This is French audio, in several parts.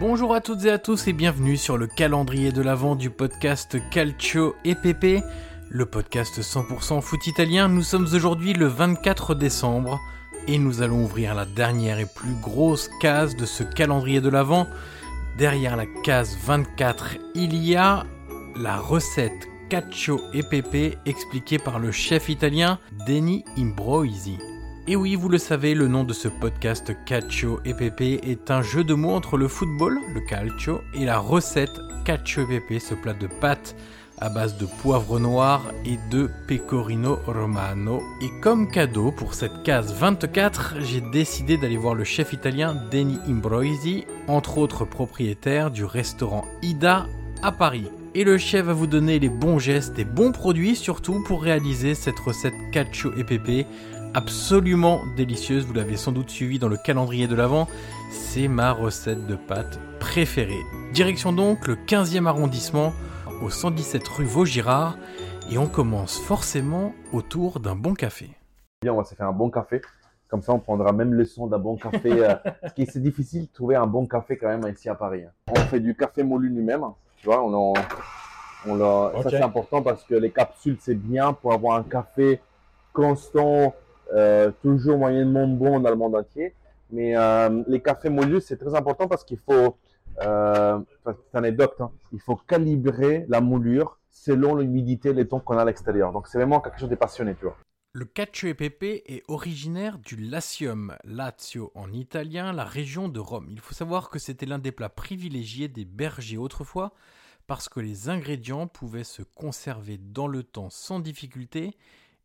Bonjour à toutes et à tous et bienvenue sur le calendrier de l'avant du podcast Calcio EPP, le podcast 100% foot italien. Nous sommes aujourd'hui le 24 décembre et nous allons ouvrir la dernière et plus grosse case de ce calendrier de l'avant. Derrière la case 24, il y a la recette Calcio EPP expliquée par le chef italien Denis Imbroisi. Et oui, vous le savez, le nom de ce podcast Calcio EPP est un jeu de mots entre le football, le calcio, et la recette Calcio EPP, ce plat de pâtes à base de poivre noir et de pecorino romano. Et comme cadeau pour cette case 24, j'ai décidé d'aller voir le chef italien Denis Imbroisi, entre autres propriétaire du restaurant Ida à Paris. Et le chef va vous donner les bons gestes et bons produits surtout pour réaliser cette recette Calcio EPP absolument délicieuse, vous l'avez sans doute suivi dans le calendrier de l'Avent, c'est ma recette de pâtes préférée. Direction donc le 15e arrondissement, au 117 rue Vaugirard, et on commence forcément autour d'un bon café. Bien, on va se faire un bon café. Comme ça, on prendra même le son d'un bon café. euh, parce que c'est difficile de trouver un bon café quand même ici à Paris. hein. On fait du café moulu nous-mêmes. Tu vois, on, en- on l'a- Ok. ça c'est important parce que les capsules c'est bien pour avoir un café constant, toujours moyennement bon dans le monde entier. Mais euh, les cafés moulus c'est très important parce qu'il faut, euh, c'est anecdote, hein. il faut calibrer la moulure selon l'humidité et les temps qu'on a à l'extérieur. Donc c'est vraiment quelque chose de passionné, tu vois. Le cacio est originaire du Latium, Lazio en italien, la région de Rome. Il faut savoir que c'était l'un des plats privilégiés des bergers autrefois, parce que les ingrédients pouvaient se conserver dans le temps sans difficulté,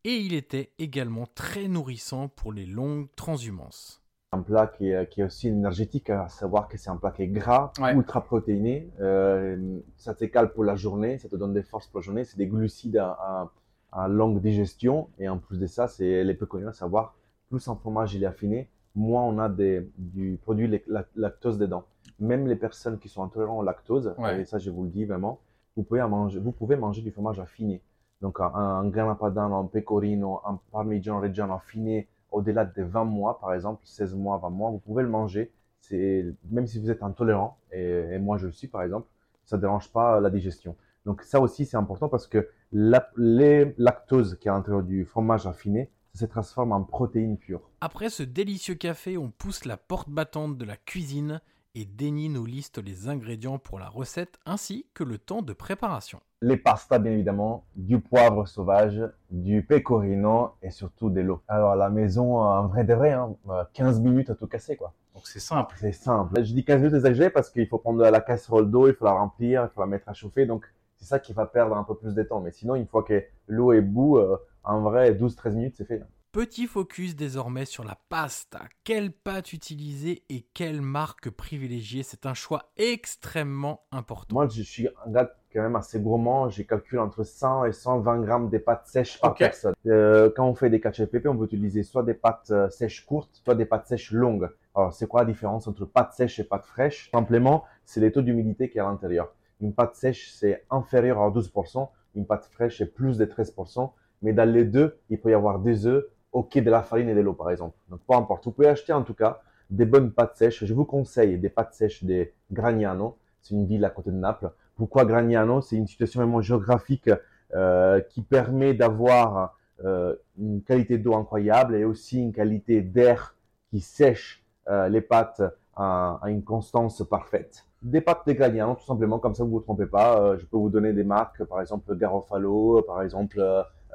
et il était également très nourrissant pour les longues transhumances. un plat qui est, qui est aussi énergétique, à savoir que c'est un plat qui est gras, Ouais. ultra protéiné. Euh, ça te cale pour la journée, ça te donne des forces pour la journée. C'est des glucides à, à- à longue digestion. Et en plus de ça, c'est les péconiens, à savoir, plus un fromage il est affiné, moins on a des, du produit lac- lac- lactose dedans. Même les personnes qui sont intolérantes au lactose, Ouais. et ça je vous le dis vraiment, vous pouvez, manger, vous pouvez manger du fromage affiné. Donc un, un padano, un pecorino, un parmigiano reggiano affiné, au-delà de 20 mois, par exemple, 16 mois, 20 mois, vous pouvez le manger. Même si vous êtes intolérant, et, et moi je le suis par exemple, ça ne dérange pas la digestion. Donc ça aussi c'est important parce que la, les lactose qui est à l'intérieur du fromage affiné, ça se transforme en protéines pures. Après ce délicieux café, on pousse la porte battante de la cuisine et Denis nous liste les ingrédients pour la recette ainsi que le temps de préparation. Les pastas bien évidemment, du poivre sauvage, du pecorino et surtout de l'eau. Alors à la maison, en vrai de vrai, hein, euh, 15 minutes à tout casser quoi. Donc c'est simple. C'est simple. Je dis 15 minutes exagéré parce qu'il faut prendre la casserole d'eau, il faut la remplir, il faut la mettre à chauffer. Donc, c'est ça qui va perdre un peu plus de temps. Mais sinon, une fois que l'eau est bout, euh, en vrai, 12-13 minutes, c'est fait. Petit focus désormais sur la pasta. Quelle pâte utiliser et quelle marque privilégier? C'est un choix extrêmement important. Moi, je suis un gars quand même assez gourmand. J'ai calculé entre 100 et 120 grammes de pâtes sèches par personne. Euh, quand on fait des pepe, on peut utiliser soit des pâtes euh, sèches courtes, soit des pâtes sèches longues. Alors, c'est quoi la différence entre pâte sèche et pâte fraîche Simplement, c'est les taux d'humidité qui est à l'intérieur. Une pâte sèche, c'est inférieur à 12%. Une pâte fraîche, c'est plus de 13%. Mais dans les deux, il peut y avoir des œufs, ok, de la farine et de l'eau, par exemple. Donc, peu importe. Vous pouvez acheter en tout cas des bonnes pâtes sèches. Je vous conseille des pâtes sèches des Gragnano. C'est une ville à côté de Naples. Pourquoi Gragnano? C'est une situation vraiment géographique euh, qui permet d'avoir euh, une qualité d'eau incroyable et aussi une qualité d'air qui sèche euh, les pâtes à, une constance parfaite. Des pâtes de Gragnano, tout simplement, comme ça vous ne vous trompez pas. je peux vous donner des marques, par exemple Garofalo, par exemple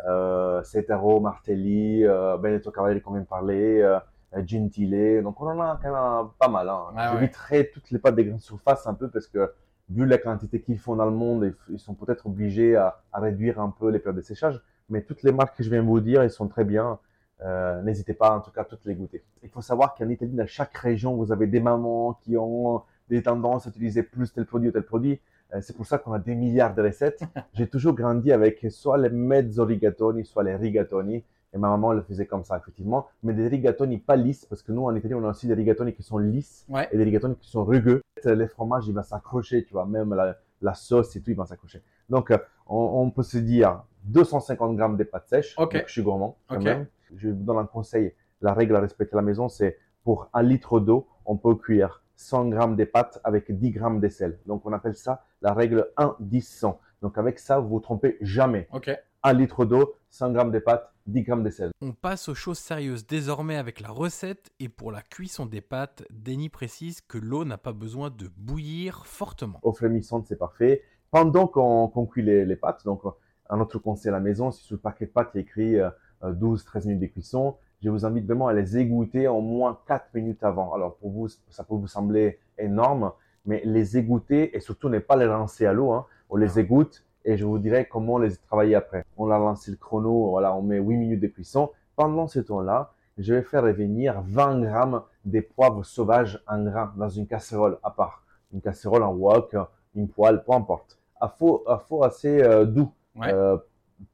euh, Cetero, Martelli, Benedetto Cavalli, qu'on vient de parler, Gentile. Donc on en a quand même pas mal. Hein. Ah J'éviterai toutes les pâtes des grandes surfaces un peu parce que vu la quantité qu'ils font dans le monde, ils sont peut-être obligés à, réduire un peu les périodes de séchage. Mais toutes les marques que je viens de vous dire, elles sont très bien. Euh, n'hésitez pas, en tout cas, à toutes les goûter. Il faut savoir qu'en Italie, dans chaque région, vous avez des mamans qui ont des tendances à utiliser plus tel produit ou tel produit. Euh, c'est pour ça qu'on a des milliards de recettes. J'ai toujours grandi avec soit les mezzo rigatoni, soit les rigatoni. Et ma maman le faisait comme ça, effectivement. Mais des rigatoni pas lisses, parce que nous, en Italie, on a aussi des rigatoni qui sont lisses et des rigatoni qui sont rugueux. Les fromages, ils vont s'accrocher, tu vois, même la, sauce et tout, ils vont s'accrocher. Donc, euh, on, peut se dire 250 grammes de pâtes sèches. Ok. je suis gourmand, quand même. Je vous donne un conseil. La règle à respecter à la maison, c'est pour un litre d'eau, on peut cuire 100 grammes de pâtes avec 10 grammes de sel. Donc, on appelle ça la règle 1-10-100. Donc, avec ça, vous vous trompez jamais. Ok. Un litre d'eau, 100 grammes de pâtes, 10 grammes de sel. On passe aux choses sérieuses désormais avec la recette et pour la cuisson des pâtes, Denis précise que l'eau n'a pas besoin de bouillir fortement. Au frémissante, c'est parfait. Pendant qu'on cuit les, pâtes, donc un autre conseil à la maison, si sur le paquet de pâtes il est écrit 12-13 euh, minutes de cuisson, je vous invite vraiment à les égoutter au moins 4 minutes avant. Alors pour vous, ça peut vous sembler énorme, mais les égoutter et surtout ne pas les lancer à l'eau. Hein. On les égoutte et je vous dirai comment les travailler après. On a lancé le chrono, voilà, on met 8 minutes de cuisson. Pendant ce temps-là, je vais faire revenir 20 grammes des poivres sauvages en grains dans une casserole à part. Une casserole en wok, une poêle, peu importe. À faux, à faux assez euh, doux, euh,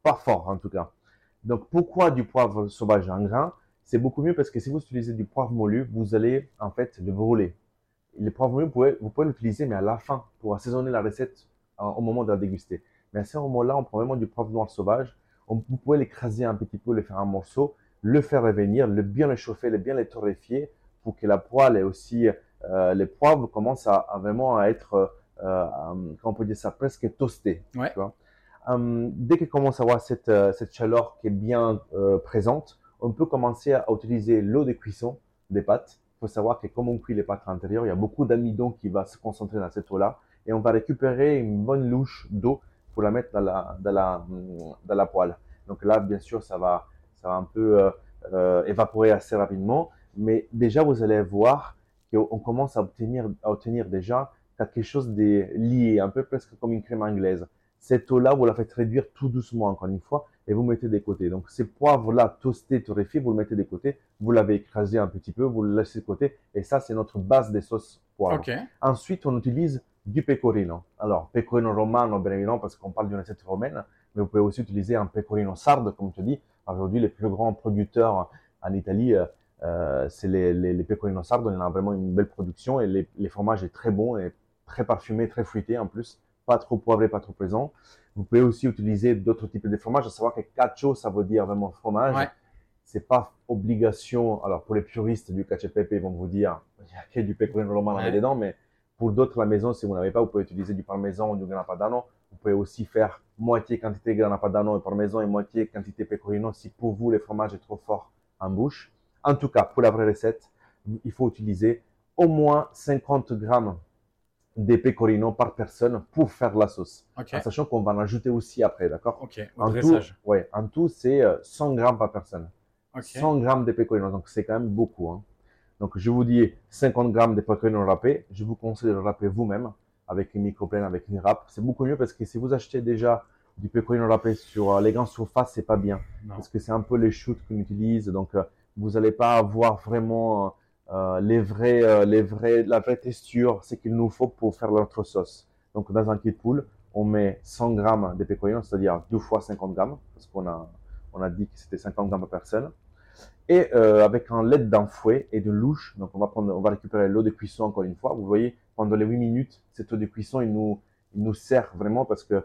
pas fort en tout cas. Donc pourquoi du poivre sauvage en grains C'est beaucoup mieux parce que si vous utilisez du poivre moulu, vous allez en fait le brûler. Le poivre moulu, vous pouvez, vous pouvez l'utiliser mais à la fin pour assaisonner la recette au moment de la déguster. Mais à ce moment-là, on prend vraiment du poivre noir sauvage. On, vous pouvez l'écraser un petit peu, le faire un morceau, le faire revenir, le bien le chauffer, le bien le torréfier pour que la poêle et aussi euh, les poivres commencent à, vraiment à être, euh, euh, comment on peut dire ça, presque toastés. Ouais. Hum, dès qu'il commence à avoir cette, cette chaleur qui est bien présente, on peut commencer à, utiliser l'eau de cuisson des pâtes. Il faut savoir que comme on cuit les pâtes à l'intérieur, il y a beaucoup d'amidon qui va se concentrer dans cette eau-là et on va récupérer une bonne louche d'eau pour la mettre dans la, la poêle. Donc là, bien sûr, ça va, un peu euh, euh, évaporer assez rapidement, mais déjà, vous allez voir qu'on commence à obtenir déjà quelque chose de lié, un peu presque comme une crème anglaise. Cette eau-là, vous la faites réduire tout doucement, encore une fois, et vous mettez des côtés. Donc, ces poivres-là, toastés, torréfiés, vous le mettez des côtés, vous l'avez écrasé un petit peu, vous le laissez de côté, et ça, c'est notre base des sauces poivres. Ensuite, on utilise du pecorino. Alors, pecorino romano, bien évidemment, parce qu'on parle d'une recette romaine, mais vous pouvez aussi utiliser un pecorino sarde, comme je te dis. Aujourd'hui, les plus grands producteurs en Italie, euh, euh c'est les, les, les pecorino sardes. On a vraiment une belle production et les, les fromages est très bon et très parfumé, très fruité en plus. Pas trop poivré, pas trop présent. Vous pouvez aussi utiliser d'autres types de fromages. À savoir que cacio, ça veut dire vraiment fromage. Ouais. C'est pas obligation. Alors, pour les puristes du cacio pepe, ils vont vous dire, il y a que du pecorino romano ouais. dedans, mais pour d'autres, la maison, si vous n'avez pas, vous pouvez utiliser du parmesan ou du grana padano. Vous pouvez aussi faire moitié quantité grana padano et parmesan et moitié quantité pecorino si pour vous, le fromage est trop fort en bouche. En tout cas, pour la vraie recette, il faut utiliser au moins 50 grammes de pecorino par personne pour faire la sauce. En sachant qu'on va en ajouter aussi après, d'accord? Ok, en tout, ouais, en tout, c'est 100 euh, grammes par personne. 100 grammes de pecorino, donc c'est quand même beaucoup. Hein. Donc, je vous dis 50 grammes de pecorino râpé. Je vous conseille de le râper vous-même avec une microplane, avec une râpe. C'est beaucoup mieux parce que si vous achetez déjà du pecorino râpé sur euh, les grandes surfaces, c'est pas bien. Parce que c'est un peu les shoots qu'on utilise. Donc, euh, vous n'allez pas avoir vraiment euh, les vrais, les vrais, la vraie texture, ce qu'il nous faut pour faire notre sauce. Donc, dans un kit pool, on met 100 grammes de pecorino, c'est-à-dire deux fois 50 grammes, parce qu'on a, on a dit que c'était 50 grammes par personne. Et euh, avec un lait d'un fouet et de louche, donc on va prendre, on va récupérer l'eau de cuisson encore une fois. Vous voyez, pendant les 8 minutes, cette eau de cuisson, il nous, il nous sert vraiment parce que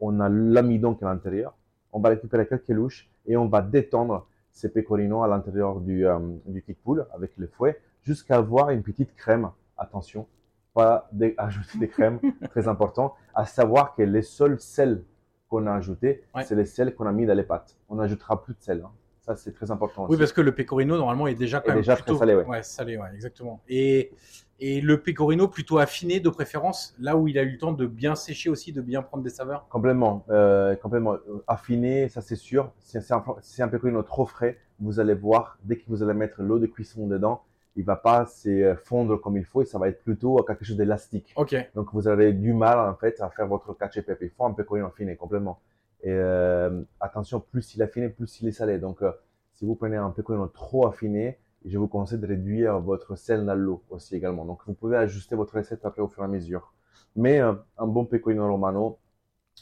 on a l'amidon qui est à l'intérieur. On va récupérer quelques louches et on va détendre ces pecorinos à l'intérieur du, euh, du kickpool avec le fouet jusqu'à avoir une petite crème. Attention, pas ajouter des crèmes, très important. À savoir que les seuls sels qu'on a ajoutés, Ouais. c'est les sels qu'on a mis dans les pâtes. On n'ajoutera plus de sel. hein. Ça, c'est très important. Oui, aussi. parce que le pecorino, normalement, est déjà quand Est même déjà très plutôt... salé, ouais. salé, ouais, exactement. Et, et le pecorino plutôt affiné de préférence, là où il a eu le temps de bien sécher aussi, de bien prendre des saveurs. Complètement, euh, complètement affiné, ça c'est sûr. Si c'est un, si c'est un pecorino trop frais, vous allez voir, dès que vous allez mettre l'eau de cuisson dedans, il va pas se fondre comme il faut et ça va être plutôt quelque chose d'élastique. Ok. Donc vous avez du mal en fait à faire votre cacio e pepe. Il faut un pecorino affiné complètement. Et euh, attention, plus il est affiné, plus il est salé. Donc euh, si vous prenez un pecorino trop affiné, je vous conseille de réduire votre sel dans l'eau aussi également. Donc vous pouvez ajuster votre recette après au fur et à mesure. Mais euh, un bon pecorino romano,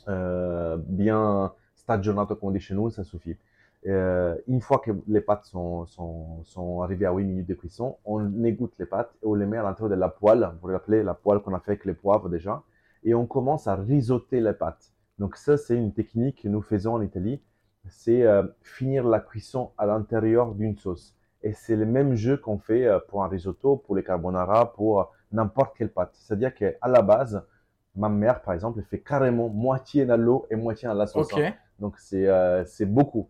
bien stagionato comme on dit chez nous, ça suffit. Une fois que les pâtes sont, sont, sont arrivées à 8 minutes de cuisson, on égoutte les pâtes et on les met à l'intérieur de la poêle, vous vous rappelez la poêle qu'on a fait avec les poivres déjà, et on commence à risoter les pâtes. Donc ça, c'est une technique que nous faisons en Italie, c'est euh, finir la cuisson à l'intérieur d'une sauce. Et c'est le même jeu qu'on fait euh, pour un risotto, pour les carbonara, pour euh, n'importe quelle pâte. C'est-à-dire qu'à la base, ma mère, par exemple, elle fait carrément moitié dans l'eau et moitié dans la sauce. Hein. Donc c'est euh, beaucoup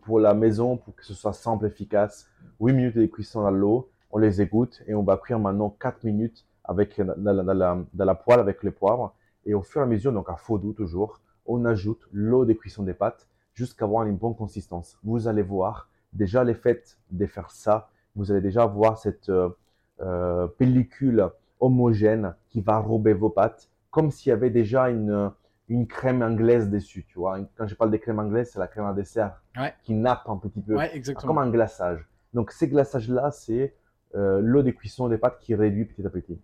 pour la maison, pour que ce soit simple, efficace. 8 minutes de cuisson dans l'eau, on les égoutte et on va cuire maintenant 4 minutes avec dans la, dans la, dans la poêle avec les poivres. Et au fur et à mesure, donc à faux doux toujours, on ajoute l'eau de cuisson des pâtes jusqu'à avoir une bonne consistance. Vous allez voir, déjà les fêtes de faire ça, vous allez déjà voir cette euh, euh, pellicule homogène qui va enrober vos pâtes, comme s'il y avait déjà une, une crème anglaise dessus, tu vois. Quand je parle de crème anglaise, c'est la crème à dessert Ouais. qui nappe un petit peu, Ouais, comme un glaçage. Donc ces glaçages-là, c'est euh, l'eau de cuisson des pâtes qui réduit petit à petit.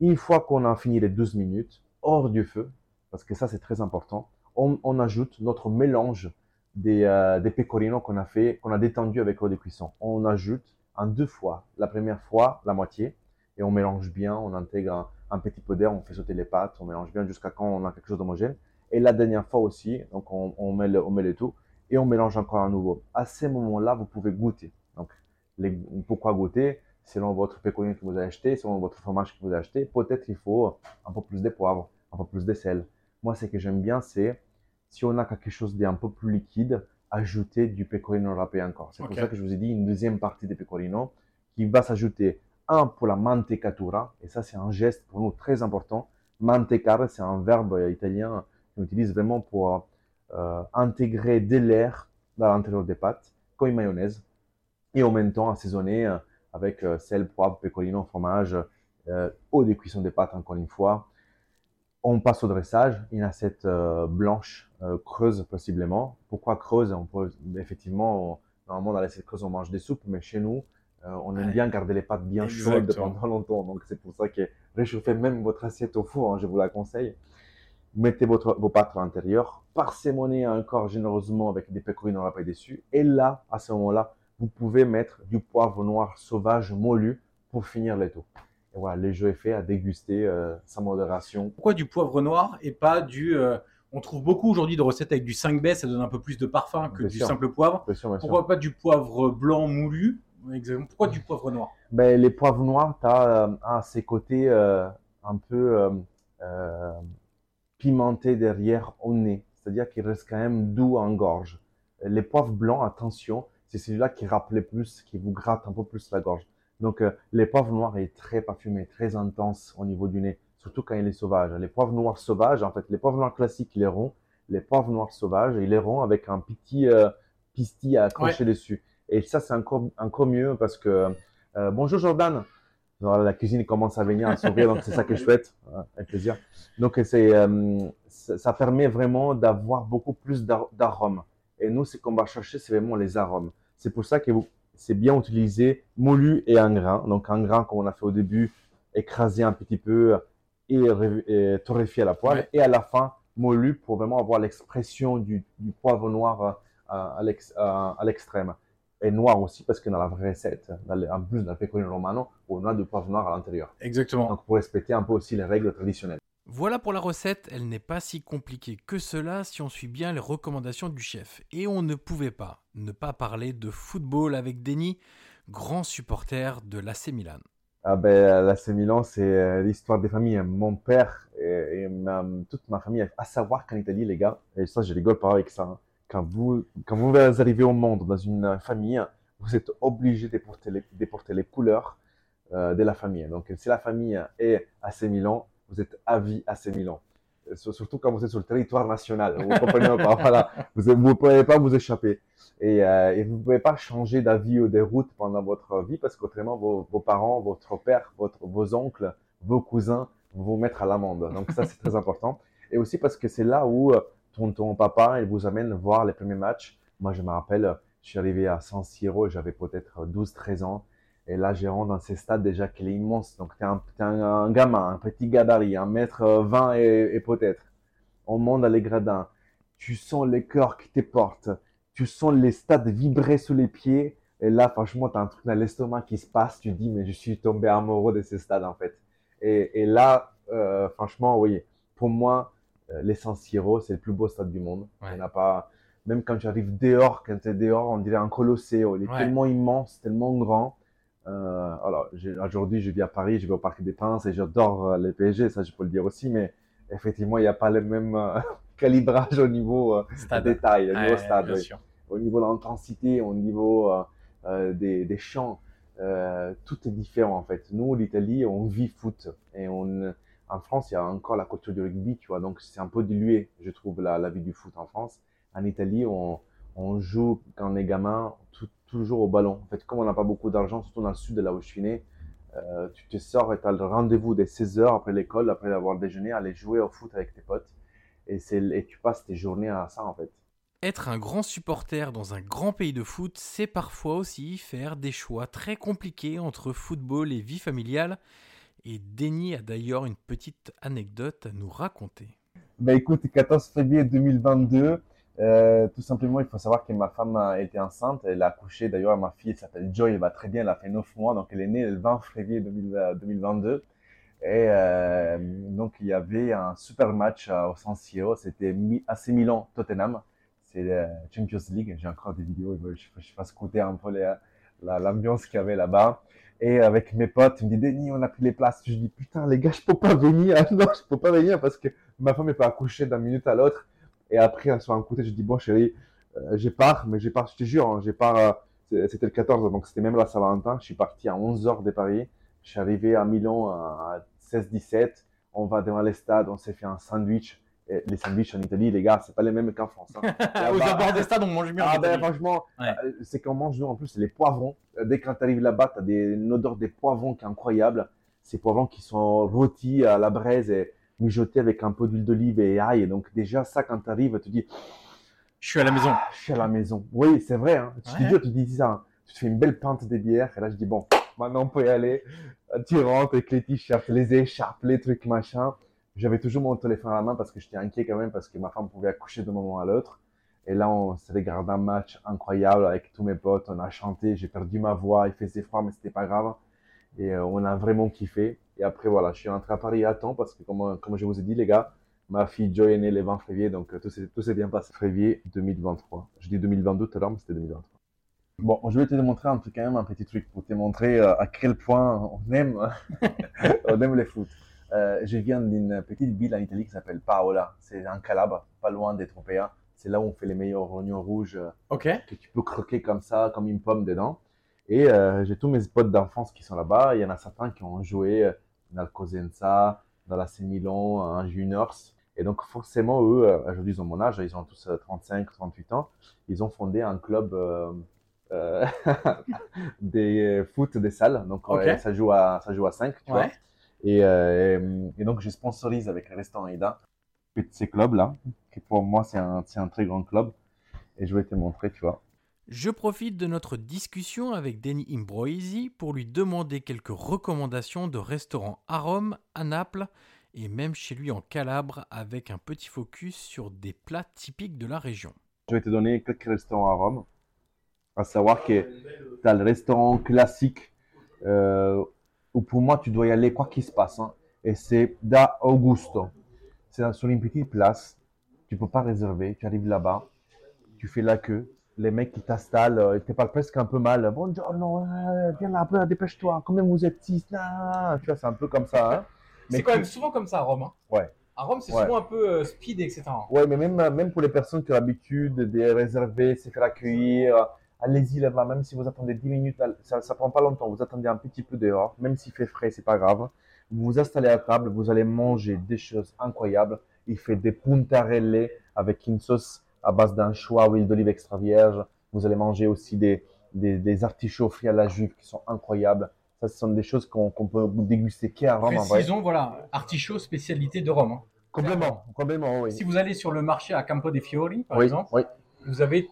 Une fois qu'on a fini les 12 minutes, hors du feu, parce que ça c'est très important, on, ajoute notre mélange des, euh, des pecorinos qu'on a fait, qu'on a détendu avec l'eau de cuisson. On ajoute en deux fois. La première fois, la moitié, et on mélange bien, on intègre un, petit peu d'air, on fait sauter les pâtes, on mélange bien jusqu'à quand on a quelque chose d'homogène. Et la dernière fois aussi, donc on, on, met le, on met tout, et on mélange encore à nouveau. À ces moments-là, vous pouvez goûter. Donc, pourquoi goûter? Selon votre pecorino que vous avez acheté, selon votre fromage que vous avez acheté, peut-être il faut un peu plus de poivre, un peu plus de sel. Moi, ce que j'aime bien, c'est si on a quelque chose d'un peu plus liquide, ajouter du pecorino râpé encore. C'est pour ça que je vous ai dit une deuxième partie de pecorino qui va s'ajouter un pour la mantecatura, et ça c'est un geste pour nous très important. Mantecare, c'est un verbe italien qu'on utilise vraiment pour euh, intégrer de l'air dans l'intérieur des pâtes, comme une mayonnaise, et en même temps assaisonner euh, avec euh, sel, poivre, pecorino, fromage, euh, eau de cuisson des pâtes encore une fois. On passe au dressage, une assiette euh, blanche, euh, creuse possiblement. Pourquoi creuse? On peut effectivement, on- normalement dans l'assiette creuse on mange des soupes, mais chez nous euh, on aime Ouais. bien garder les pâtes bien chaudes pendant longtemps. Donc c'est pour ça que réchauffez même votre assiette au four, hein, je vous la conseille. Mettez votre, vos pâtes à l'intérieur, parsemonnez encore généreusement avec des pecorino râpés dessus. Et là, à ce moment-là, vous pouvez mettre du poivre noir sauvage moulu pour finir le tout. Et voilà, le jeu est fait à déguster euh, sans modération. Pourquoi du poivre noir et pas du. euh, on trouve beaucoup aujourd'hui de recettes avec du 5B, ça donne un peu plus de parfum que Bien du sûr. simple poivre. Bien sûr, bien sûr. Pourquoi pas du poivre blanc moulu Exactement. Pourquoi du poivre noir? Ben, les poivres noirs, tu as à ces côtés euh, un peu euh, euh, pimentés derrière au nez. C'est-à-dire qu'ils restent quand même doux en gorge. Les poivres blancs, attention, c'est celui-là qui rappelle plus, qui vous gratte un peu plus la gorge. Donc, euh, les poivres noirs est très parfumé, très intense au niveau du nez, surtout quand il est sauvage. Les poivres noirs sauvages, en fait, noirs classiques, ils les ronds. Les poivres noirs sauvages, ils les ronds avec un petit euh, pistil à accrocher dessus. Et ça, c'est encore, encore mieux parce que... euh, bonjour Jordan Alors, La cuisine commence à venir, à sourire, donc c'est ça qui est chouette, avec plaisir. Donc c'est, euh, ça permet vraiment d'avoir beaucoup plus d'ar- d'arômes. Et nous, ce qu'on va chercher, c'est vraiment les arômes. C'est pour ça que vous- c'est bien utiliser moulu et un grain. Donc un grain, comme on a fait au début, écrasé un petit peu et, et torréfié à la poêle. Ouais. Et à la fin, moulu pour vraiment avoir l'expression du, du poivre noir euh, à, à l'ex- à- à l'extrême. est noir aussi parce que dans la vraie recette, dans en plus dans le pecorino romano, on a du poivre noir à l'intérieur. Exactement. Donc pour respecter un peu aussi les règles traditionnelles. Voilà pour la recette, elle n'est pas si compliquée que cela si on suit bien les recommandations du chef. Et on ne pouvait pas ne pas parler de football avec Denis, grand supporter de l'AC Milan. Ah ben, l'AC Milan, c'est euh, l'histoire des familles. Mon père et, toute ma famille, à savoir qu'en Italie, les gars, et ça, je rigole pas avec ça, hein, quand vous, quand vous arrivez au monde dans une famille, vous êtes obligé de porter les, de porter les couleurs euh, de la famille. Donc, si la famille est AC Milan, vous êtes à vie AC Milan. Euh, sur- Surtout quand vous êtes sur le territoire national. Vous ne pouvez pas vous échapper. Et, euh, vous ne pouvez pas changer d'avis ou de route pendant votre vie parce qu'autrement, vos, parents, votre père, vos oncles, vos cousins vont vous mettre à l'amende. Donc ça, c'est très important. Et aussi parce que c'est là où euh, ton papa, il vous amène voir les premiers matchs. Moi, je me rappelle, je suis arrivé à San Siro, j'avais peut-être 12-13 ans. Et là, j'ai dans ces stades déjà qu'il est immense. Donc, tu es, un, t'es un, gamin, un petit gabarit, un mètre euh, 20 et, et peut-être. On monte dans les gradins. Tu sens les cœurs qui te portent. Tu sens les stades vibrer sous les pieds. Et là, franchement, tu as un truc dans l'estomac qui se passe. Tu dis, mais je suis tombé amoureux de ces stades, en fait. Et, et là, euh, franchement, oui, pour moi, euh, les San Siro, c'est le plus beau stade du monde. Ouais. Il n'y en a pas. Même quand tu arrives dehors, quand tu es dehors, on dirait un colosseo. Il est Ouais. tellement immense, tellement grand. Euh, alors, aujourd'hui, je vis à Paris, je vais au Parc des Princes et j'adore euh, les PSG, ça je peux le dire aussi, mais effectivement, il n'y a pas le même euh, calibrage au niveau euh, détail, au niveau Ouais, stade, oui. au niveau de l'intensité, au niveau des, des champs. Tout est différent en fait. Nous, l'Italie, on vit foot et on, en France, il y a encore la culture du rugby, tu vois, donc c'est un peu dilué, je trouve, la, la vie du foot en France. En Italie, on, on joue quand on est gamin tout- toujours au ballon. En fait, comme on n'a pas beaucoup d'argent, surtout dans le sud de là où je suis né, euh, tu te sors et tu as le rendez-vous dès 16 heures après l'école, après avoir déjeuné, aller jouer au foot avec tes potes. Et, c'est, et tu passes tes journées à ça en fait. Être un grand supporter dans un grand pays de foot, c'est parfois aussi faire des choix très compliqués entre football et vie familiale. Et Denis a d'ailleurs une petite anecdote à nous raconter. Ben écoute, 14 février 2022, euh, tout simplement, il faut savoir que ma femme été enceinte. Elle a accouché, d'ailleurs, ma fille elle s'appelle Joy, elle va très bien, elle a fait 9 mois, donc elle est née le 20 février 2000, euh, 2022. Et euh, donc, il y avait un super match au San Siro, c'était AC Milan-Tottenham. C'est la Champions League, j'ai encore des vidéos, je, je, fasse écouter un peu l'ambiance qu'il y avait là-bas. Et avec mes potes, ils me disent, Denis, on a pris les places. Je dis, putain, les gars, je peux pas venir. non, je peux pas venir parce que ma femme est pas accoucher d'un minute à l'autre. Et après, sur un côté, je dis, bon, chérie, euh, j'ai pars, mais j'ai pars, je te jure, hein, j'ai pars, euh, c'était le 14, donc c'était même la Saint-Valentin. Je suis parti à 11 heures de Paris. Je suis arrivé à Milan à 16-17. On va devant les stades, on s'est fait un sandwich. Et les sandwichs en Italie, les gars, c'est pas les mêmes qu'en France. hein. Aux abords des stades, on mange mieux. ah ben franchement, Ouais. euh, c'est qu'on mange nous en plus les poivrons. Euh, Dès que tu arrives là-bas, tu as des, une odeur des poivrons qui est incroyable. Ces poivrons qui sont rôtis à la braise et mijotés avec un peu d'huile d'olive et ail. Et donc déjà ça, quand tu arrives, tu te dis, Je suis à la maison. ah, je suis à la maison. Oui, c'est vrai. Hein. Tu Ouais. te dis, tu te dis ça. hein. Tu te fais une belle pinte de bière et là je dis bon, maintenant on peut y aller. Tu rentres avec les t-shirts, les écharpes, les trucs machin. J'avais toujours mon téléphone à la main parce que j'étais inquiet quand même parce que ma femme pouvait accoucher d'un moment à l'autre. Et là, on s'est regardé un match incroyable avec tous mes potes. On a chanté. J'ai perdu ma voix. Il faisait froid, mais c'était pas grave. Et euh, on a vraiment kiffé. Et après, voilà, je suis rentré à Paris à temps parce que, comme, comme je vous ai dit, les gars, ma fille Joy est née le 20 février. Donc, euh, tout s'est tout s'est bien passé. Février 2023. Je dis 2022 tout à l'heure, mais c'était 2023. Bon, je vais te montrer un truc, quand même, un petit truc pour te montrer euh, à quel point on aime, on aime les foot. Euh, je viens d'une petite ville en Italie qui s'appelle Paola. C'est en Calabre, pas loin des Tropea. C'est là où on fait les meilleurs oignons rouges euh, que tu peux croquer comme ça, comme une pomme dedans. Et euh, j'ai tous mes potes d'enfance qui sont là-bas. Il y en a certains qui ont joué euh, dans le Cosenza, dans la Milan, en juniors. Et donc forcément, eux, euh, aujourd'hui ils ont mon âge, ils ont tous euh, 35, 38 ans. Ils ont fondé un club euh, euh, des foot des salles. Donc ça joue à ça joue à 5, tu vois. Et, euh, et, et donc, je sponsorise avec le restaurant Ida ces clubs-là, qui pour moi, c'est un, c'est un très grand club. Et je vais te montrer, tu vois. Je profite de notre discussion avec Denis Imbroisi pour lui demander quelques recommandations de restaurants à Rome, à Naples et même chez lui en Calabre avec un petit focus sur des plats typiques de la région. Je vais te donner quelques restaurants à Rome. À savoir que tu as le restaurant classique euh, où pour moi tu dois y aller quoi qu'il se passe. hein. et c'est Da Augusto. C'est sur une petite place. Tu peux pas réserver. Tu arrives là-bas. Tu fais la queue. Les mecs qui t'installent, euh, ils te parlent presque un peu mal. Buongiorno, euh, viens là, dépêche-toi. Combien vous êtes six Nan. Tu vois, c'est un peu comme ça. hein. Mais C'est quand même souvent comme ça à Rome. hein. Ouais. À Rome, c'est Ouais. souvent un peu euh, speed, etc. Ouais, mais même, même pour les personnes qui ont l'habitude de réserver, se faire accueillir, allez-y là-bas, même si vous attendez 10 minutes, ça ne prend pas longtemps, vous attendez un petit peu dehors, même s'il fait frais, c'est pas grave. Vous vous installez à table, vous allez manger des choses incroyables. Il fait des puntarelle avec une sauce à base d'anchois, huile d'olive extra vierge. Vous allez manger aussi des, des, des artichauts frits à la juive qui sont incroyables. Ça, ce sont des choses qu'on peut déguster qu'à Rome en vrai. Précisons, voilà, artichaut, spécialité de Rome. hein. Complètement, complètement, oui. Si vous allez sur le marché à Campo dei Fiori, par oui, exemple, oui. vous avez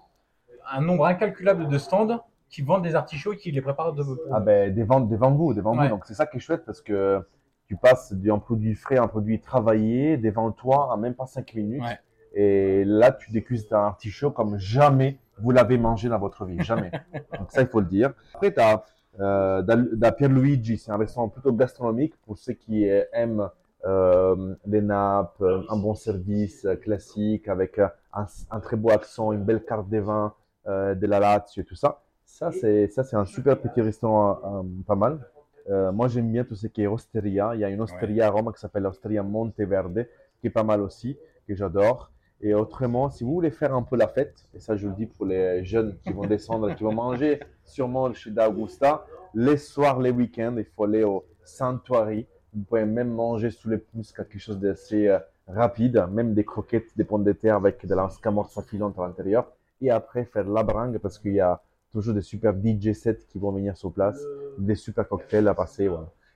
un nombre incalculable de stands qui vendent des artichauts et qui les préparent de Ah ben, devant, devant vous, devant Ouais. vous. Donc c'est ça qui est chouette parce que tu passes d'un produit frais à un produit travaillé devant toi en même pas 5 minutes. Ouais. Et là, tu dégustes un artichaut comme jamais vous l'avez mangé dans votre vie. Jamais. Donc ça, il faut le dire. Après, tu as euh, Pierluigi, c'est un restaurant plutôt gastronomique pour ceux qui euh, aiment euh, les nappes, euh, un bon service classique avec un, un très beau accent, une belle carte des vins, euh, de la Lazio et tout ça. Ça, c'est ça, c'est un super petit restaurant, pas mal. Euh, moi, j'aime bien tout ce qui est osteria. Il y a une osteria à Rome qui s'appelle l'Osteria Monteverde, qui est pas mal aussi, que j'adore. Et autrement, si vous voulez faire un peu la fête, et ça, je le dis pour les jeunes qui vont descendre et qui vont manger sûrement chez D'Augusta, les soirs, les week-ends, il faut aller au Santuari. Vous pouvez même manger sous les pouces quelque chose d'assez euh, rapide, même des croquettes, des pommes de terre avec de la scamorza filante à l'intérieur. Et après, faire la bringue parce qu'il y a toujours des super DJ sets qui vont venir sur place, des super cocktails à passer. Et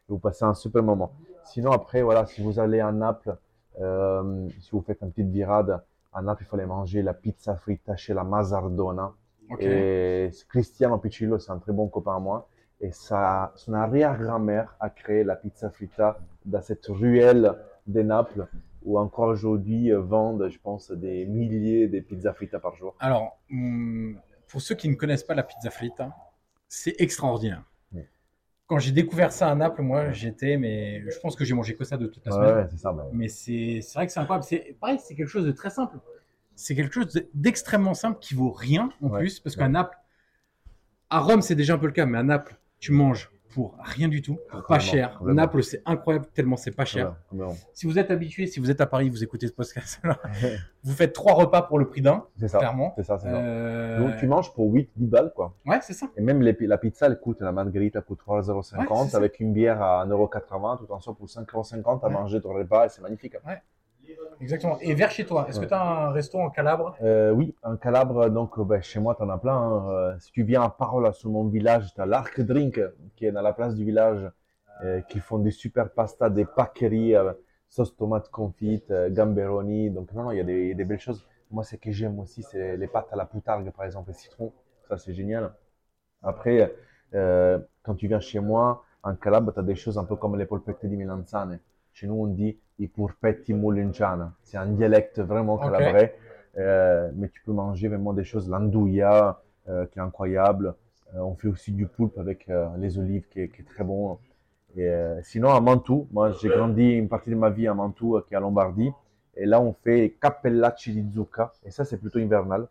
vous passez un super moment. Sinon, après, voilà, si vous allez à Naples, euh, si vous faites une petite virade, à Naples, il aller manger la pizza fritta chez la Mazzardona. Ok. Et Cristiano Piccillo, c'est un très bon copain à moi. Et ça, son arrière-grand-mère a créé la pizza fritta dans cette ruelle de Naples où encore aujourd'hui euh, vendent, je pense, des milliers de pizzas fritas par jour. Alors, hum, pour ceux qui ne connaissent pas la pizza fritta, c'est extraordinaire. Quand j'ai découvert ça à Naples, moi, j'étais, mais je pense que j'ai mangé que ça de toute la semaine. ouais, c'est ça. bah. Mais c'est c'est vrai que c'est incroyable. C'est pareil, c'est quelque chose de très simple. C'est quelque chose de- d'extrêmement simple qui vaut rien en Ouais. plus, parce qu'à Naples, à Rome c'est déjà un peu le cas, mais à Naples, tu manges pour rien du tout, pas cher. Naples c'est incroyable tellement c'est pas cher. Complètement, Si vous êtes habitué, si vous êtes à Paris, vous écoutez ce podcast, vous faites trois repas pour le prix d'un, C'est ça. clairement. C'est ça, c'est ça. Euh, Donc tu manges pour 8-10 balles, quoi. Ouais, c'est ça. Et même les, la pizza, elle coûte, la margherita coûte 3,50€ Ouais, avec une bière à 1,80€, tout en soi pour 5,50€ à Ouais. manger ton repas et c'est magnifique. Exactement. Et vers chez toi, est-ce que tu as un resto en Calabre? Euh, oui, un Calabre, donc euh, ben, chez moi, tu en as plein. hein. Euh, si tu viens à Parola, sur mon village, tu as l'Arc Drink, qui est dans la place du village, euh, qui font des super pastas, des euh, sauce tomate confite, gamberoni. Donc, non, non, il y a des, des belles choses. Moi, ce que j'aime aussi, c'est les pâtes à la poutargue, par exemple, et citron. Ça, c'est génial. Après, euh, quand tu viens chez moi, en Calabre, tu as des choses un peu comme les polpette di melanzane. Chez nous, on dit i purpetti mulinciana. C'est un dialecte vraiment calabrais. Euh, mais tu peux manger vraiment des choses, l'andouilla, euh, qui est incroyable. Euh, on fait aussi du poulpe avec euh, les olives, qui est, qui est très bon. Et, sinon, à Mantoue, moi j'ai grandi une partie de ma vie à Mantoue, qui est à Lombardie. Et là, on fait cappellacci di zucca. Et ça, c'est plutôt hivernal.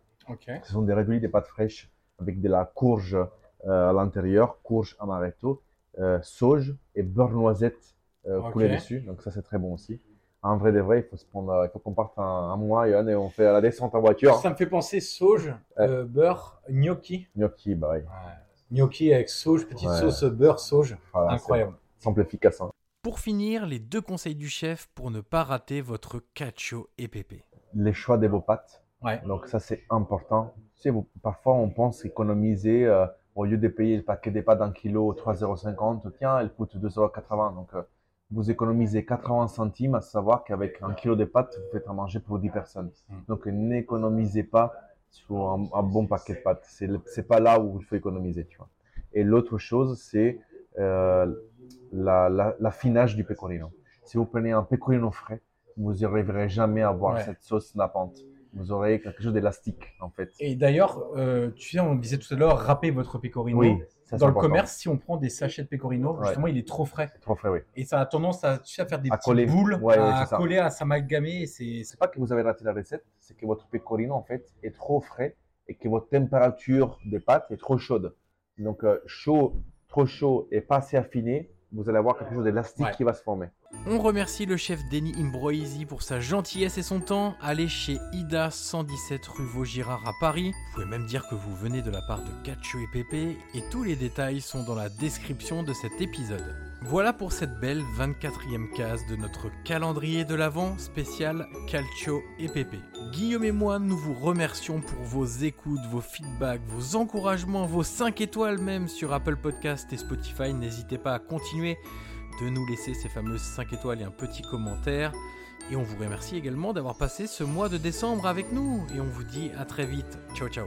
Ce sont des raviolis de pâtes fraîches avec de la courge à l'intérieur, courge amaretto, sauge et beurre noisette euh, coulé dessus. Donc ça, c'est très bon aussi. En vrai de vrai, il faut se prendre, il faut qu'on parte un, un mois, Yann, et on fait la descente en voiture. Ça me fait penser sauge, euh, beurre, gnocchi. Gnocchi, bah oui. Gnocchi avec sauge, petite Ouais. sauce beurre sauge. Voilà, Incroyable. Simple efficace. hein. Pour finir, les deux conseils du chef pour ne pas rater votre cacio et pépé. Les choix de vos pâtes. Ouais. Donc ça, c'est important. Tu sais, vous- parfois, on pense économiser, euh, au lieu de payer le paquet des pâtes d'un kilo 3,50€, tiens, elle coûte 2,80€. Donc, euh, vous économisez 80 centimes, à savoir qu'avec un kilo de pâtes, vous faites à manger pour 10 personnes. Mm. Donc, n'économisez pas sur un, un bon paquet de pâtes. C'est pas là où il faut économiser, tu vois. Et l'autre chose, c'est euh, la- la- l'affinage du pecorino. Si vous prenez un pecorino frais, vous n'y arriverez jamais à avoir Ouais. cette sauce nappante. vous aurez quelque chose d'élastique en fait. Et d'ailleurs, euh, tu sais, on disait tout à l'heure, râpez votre pecorino. Oui, ça, Dans le important. commerce, si on prend des sachets de pecorino, Ouais. justement, il est trop frais. Trop frais, oui. Et ça a tendance à, tu sais, à faire des À petites coller. boules, Ouais, à coller, à s'amalgamer. C'est pas que vous avez raté la recette, c'est que votre pecorino en fait est trop frais et que votre température des pâtes est trop chaude. Donc euh, chaud, trop chaud et pas assez affiné, vous allez avoir quelque chose d'élastique Ouais. qui va se former. On remercie le chef Denis Imbroisi pour sa gentillesse et son temps. Allez chez Ida 117 rue Vaugirard à Paris. Vous pouvez même dire que vous venez de la part de Cacio et Pépé et tous les détails sont dans la description de cet épisode. Voilà pour cette belle 24e case de notre calendrier de l'Avent spécial Calcio et Pépé. Guillaume et moi, nous vous remercions pour vos écoutes, vos feedbacks, vos encouragements, vos 5 étoiles même sur Apple Podcast et Spotify. N'hésitez pas à continuer de nous laisser ces fameuses 5 étoiles et un petit commentaire. Et on vous remercie également d'avoir passé ce mois de décembre avec nous. Et on vous dit à très vite. Ciao ciao.